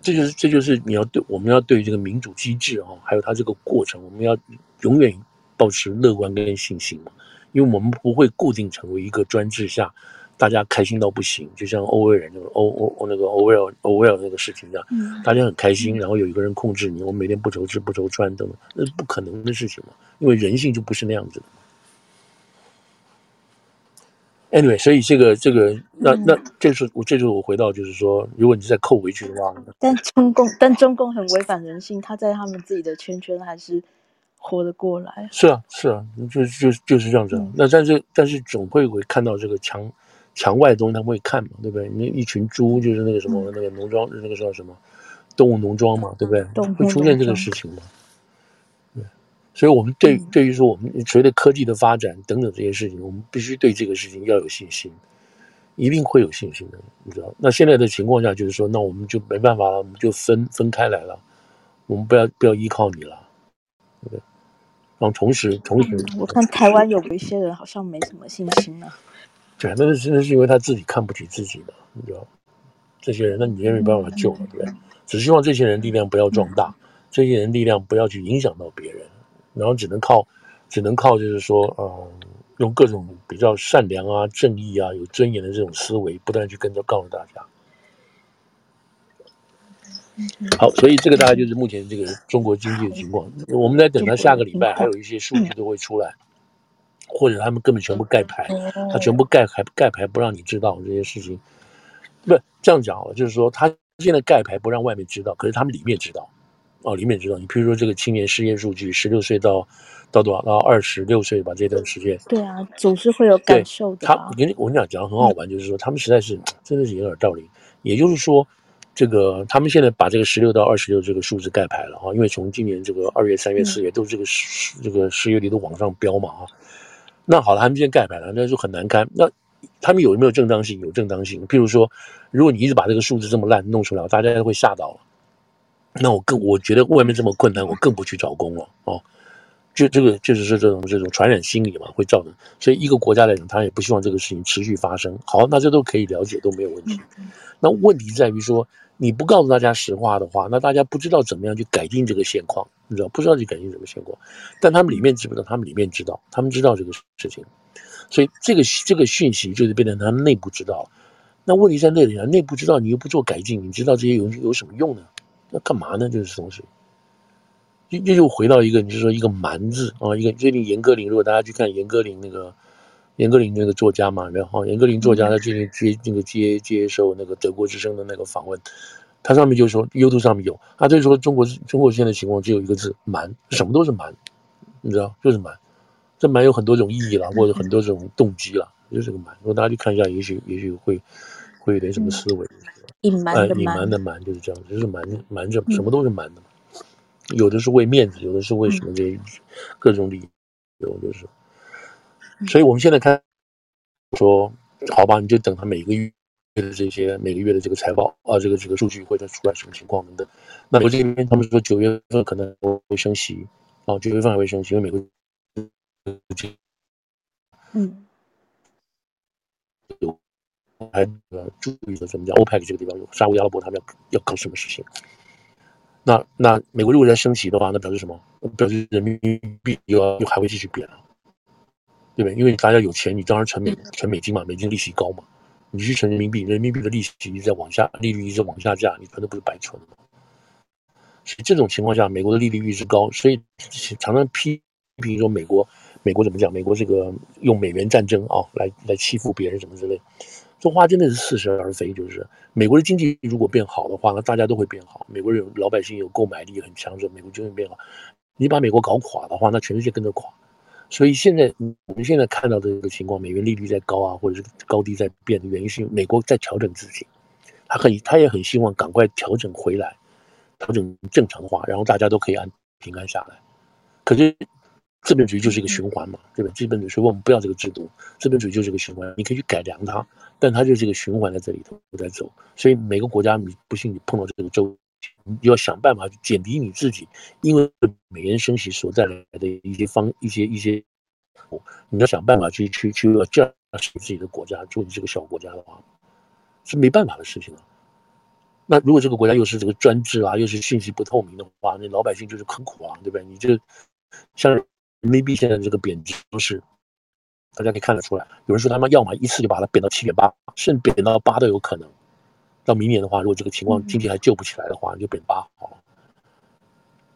这就是这就是你要对我们要对这个民主机制啊，还有它这个过程，我们要永远保持乐观跟信心嘛。因为我们不会固定成为一个专制下，大家开心到不行，就像欧威尔那个欧欧那个欧威尔欧威尔那个事情一样，嗯，大家很开心，然后有一个人控制你，我每天不愁吃不愁穿等等，那是不可能的事情嘛，因为人性就不是那样子的。Anyway，所以这个这个那那这是我这是我回到就是说，如果你再扣回去的话，但中共但中共很违反人性，他在他们自己的圈圈还是。活得过来是啊是啊，就就就是这样子。嗯、那但是但是总会会看到这个墙墙外的东西，他们会看嘛，对不对？那一群猪就是那个什么、嗯、那个农庄，那个叫什么动物农庄嘛，对不对？会出现这个事情嘛？对，所以我们对、嗯、对于说我们随着科技的发展等等这些事情，我们必须对这个事情要有信心，一定会有信心的，你知道？那现在的情况下就是说，那我们就没办法了，我们就分分开来了，我们不要不要依靠你了，对不对？然后同时，同时，我看台湾有一些人好像没什么信心啊。对，那是真的是因为他自己看不起自己的，你知道？这些人，那你也没办法救了，对不对？只希望这些人力量不要壮大，这些人力量不要去影响到别人，然后只能靠，只能靠，就是说，嗯，用各种比较善良啊、正义啊、有尊严的这种思维，不断去跟着告诉大家。好，所以这个大概就是目前这个中国经济的情况。我们在等他下个礼拜，还有一些数据都会出来，或者他们根本全部盖牌，他全部盖牌盖牌不让你知道这些事情。不是这样讲啊，就是说他现在盖牌不让外面知道，可是他们里面知道。哦，里面知道。你比如说这个青年失业数据，十六岁到到多少？到二十六岁吧，这段时间。对啊，总是会有感受的。他，我跟你我跟你讲讲很好玩，就是说他们实在是真的是有点道理。也就是说。这个他们现在把这个十六到二十六这个数字盖牌了哈，因为从今年这个二月、三月、四月都是这个十这个失业率都往上飙嘛啊。那好了，他们现在盖牌了，那就很难堪。那他们有没有正当性？有正当性。譬如说，如果你一直把这个数字这么烂弄出来，大家都会吓到了。那我更我觉得外面这么困难，我更不去找工了哦。就这个就是说这种这种传染心理嘛，会造成。所以一个国家来讲，他也不希望这个事情持续发生。好，那这都可以了解，都没有问题。那问题在于说。你不告诉大家实话的话，那大家不知道怎么样去改进这个现况，你知道不知道去改进什么现况？但他们里面知不知道？他们里面知道，他们知道这个事情，所以这个这个讯息就是变成他们内部知道。那问题在那里啊，内部知道你又不做改进，你知道这些有有什么用呢？那干嘛呢？这是东西，这这又回到一个，你就说一个蛮字啊，一个最近严歌苓，如果大家去看严歌苓那个。严歌苓那个作家嘛，然后严歌苓作家他最近接那个接接受那个德国之声的那个访问，他上面就说 YouTube 上面有，他就说中国中国现在情况只有一个字蛮，什么都是蛮，你知道就是蛮，这蛮有很多种意义了，或者很多种动机了，就是个蛮。如果大家去看一下，也许也许会会有点什么思维。隐瞒的隐瞒的瞒就是这样子，就是瞒瞒着什么都是瞒的，有的是为面子，有的是为什么这各种理由就是。所以我们现在看，说好吧，你就等他每个月的这些每个月的这个财报啊，这个这个数据会再出来什么情况等等。那我这边他们说九月份可能会升息，啊，九月份还会升息，因为美国嗯有还呃注意的怎么讲，OPEC 这个地方有沙乌阿拉伯他们要要搞什么事情？那那美国如果在升息的话，那表示什么？表示人民币又要又还会继续贬了。对不对？因为大家有钱，你当然存美存美金嘛，美金利息高嘛。你去存人民币，人民币的利息一直在往下，利率一直往下降，你存的不是白存吗？所以这种情况下，美国的利率一直高，所以常常批评说美国，美国怎么讲？美国这个用美元战争啊，来来欺负别人什么之类，这话真的是似是而非。就是美国的经济如果变好的话，那大家都会变好。美国人老百姓有购买力很强，这美国经济变好。你把美国搞垮的话，那全世界跟着垮。所以现在我们现在看到的这个情况，美元利率在高啊，或者是高低在变的原因，是美国在调整自己，他很他也很希望赶快调整回来，调整正常化，然后大家都可以安平安下来。可是资本主义就是一个循环嘛，对吧？资本主义说我们不要这个制度，资本主义就是一个循环，你可以去改良它，但它就是一个循环在这里头在走。所以每个国家，你不信你碰到这个周。你要想办法去减低你自己，因为美元升息所带来的一些方一些一些，你要想办法去去去要降低自己的国家，就你这个小国家的话，是没办法的事情啊。那如果这个国家又是这个专制啊，又是信息不透明的话，那老百姓就是很苦啊，对不对？你这个像人民币现在这个贬值都是，大家可以看得出来，有人说他们要么一次就把它贬到七点八，甚至贬到八都有可能。到明年的话，如果这个情况经济还救不起来的话，你就贬八好了。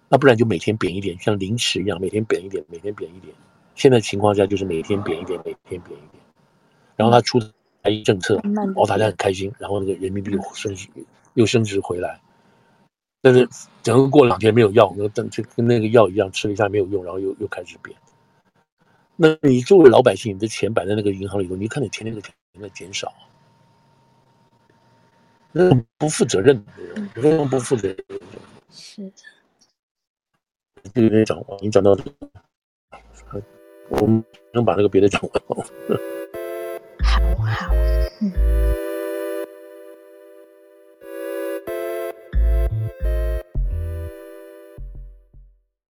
那不然就每天贬一点，像凌迟一样，每天贬一点，每天贬一点。现在情况下就是每天贬一点，每天贬一点。然后他出台政策，然后大家很开心，然后那个人民币又升值，又升值回来。但是整个过两天没有药，那等就跟那个药一样，吃了一下没有用，然后又又开始变。那你作为老百姓，你的钱摆在那个银行里头，你看你天天的钱在减少。那不负责任，非常不负责任。是，就有点讲话，你讲到这个，我们能把那个别的讲完吗？好好，嗯。